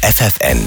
FFN,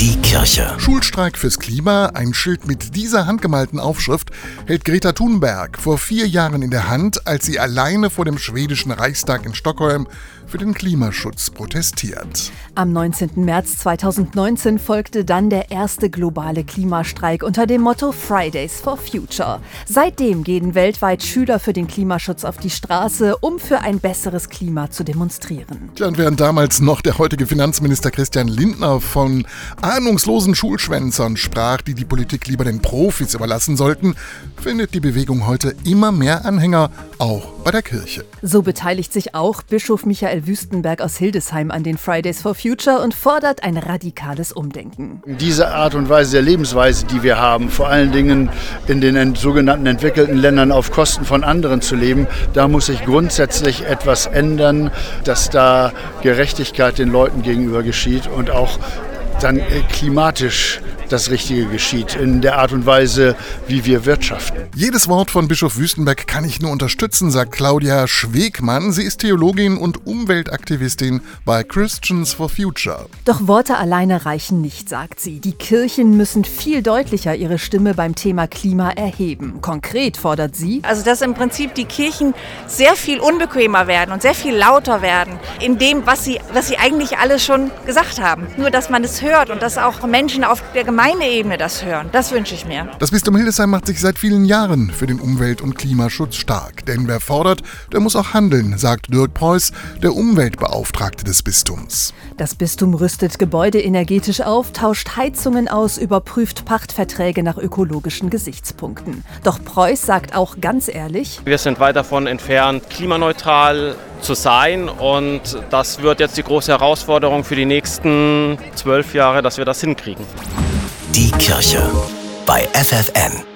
die Kirche. Schulstreik fürs Klima, ein Schild mit dieser handgemalten Aufschrift, hält Greta Thunberg vor vier Jahren in der Hand, als sie alleine vor dem schwedischen Reichstag in Stockholm für den Klimaschutz protestiert. Am 19. März 2019 folgte dann der erste globale Klimastreik unter dem Motto Fridays for Future. Seitdem gehen weltweit Schüler für den Klimaschutz auf die Straße, um für ein besseres Klima zu demonstrieren. Tja, und während damals noch der heutige Finanzminister Christian Lindner von ahnungslosen Schulschwänzern sprach, die die Politik lieber den Profis überlassen sollten, findet die Bewegung heute immer mehr Anhänger, auch bei der Kirche. So beteiligt sich auch Bischof Michael Wüstenberg aus Hildesheim an den Fridays for Future und fordert ein radikales Umdenken. Diese Art und Weise der Lebensweise, die wir haben, vor allen Dingen in den sogenannten entwickelten Ländern auf Kosten von anderen zu leben, da muss sich grundsätzlich etwas ändern, dass da Gerechtigkeit den Leuten gegenüber geschieht und auch auch dann klimatisch das Richtige geschieht, in der Art und Weise, wie wir wirtschaften. Jedes Wort von Bischof Wüstenberg kann ich nur unterstützen, sagt Claudia Schwegmann. Sie ist Theologin und Umweltaktivistin bei Christians for Future. Doch Worte alleine reichen nicht, sagt sie. Die Kirchen müssen viel deutlicher ihre Stimme beim Thema Klima erheben. Konkret fordert sie, also dass im Prinzip die Kirchen sehr viel unbequemer werden und sehr viel lauter werden in dem, was sie, was sie eigentlich alles schon gesagt haben. Nur, dass man es hört und dass auch Menschen auf der Gemeinde Ebene das hören. Das wünsche ich mir. Das Bistum Hildesheim macht sich seit vielen Jahren für den Umwelt- und Klimaschutz stark. Denn wer fordert, der muss auch handeln, sagt Dirk Preuß, der Umweltbeauftragte des Bistums. Das Bistum rüstet Gebäude energetisch auf, tauscht Heizungen aus, überprüft Pachtverträge nach ökologischen Gesichtspunkten. Doch Preuß sagt auch ganz ehrlich, wir sind weit davon entfernt, klimaneutral zu sein. Und das wird jetzt die große Herausforderung für die nächsten zwölf Jahre, dass wir das hinkriegen. Die Kirche bei FFN.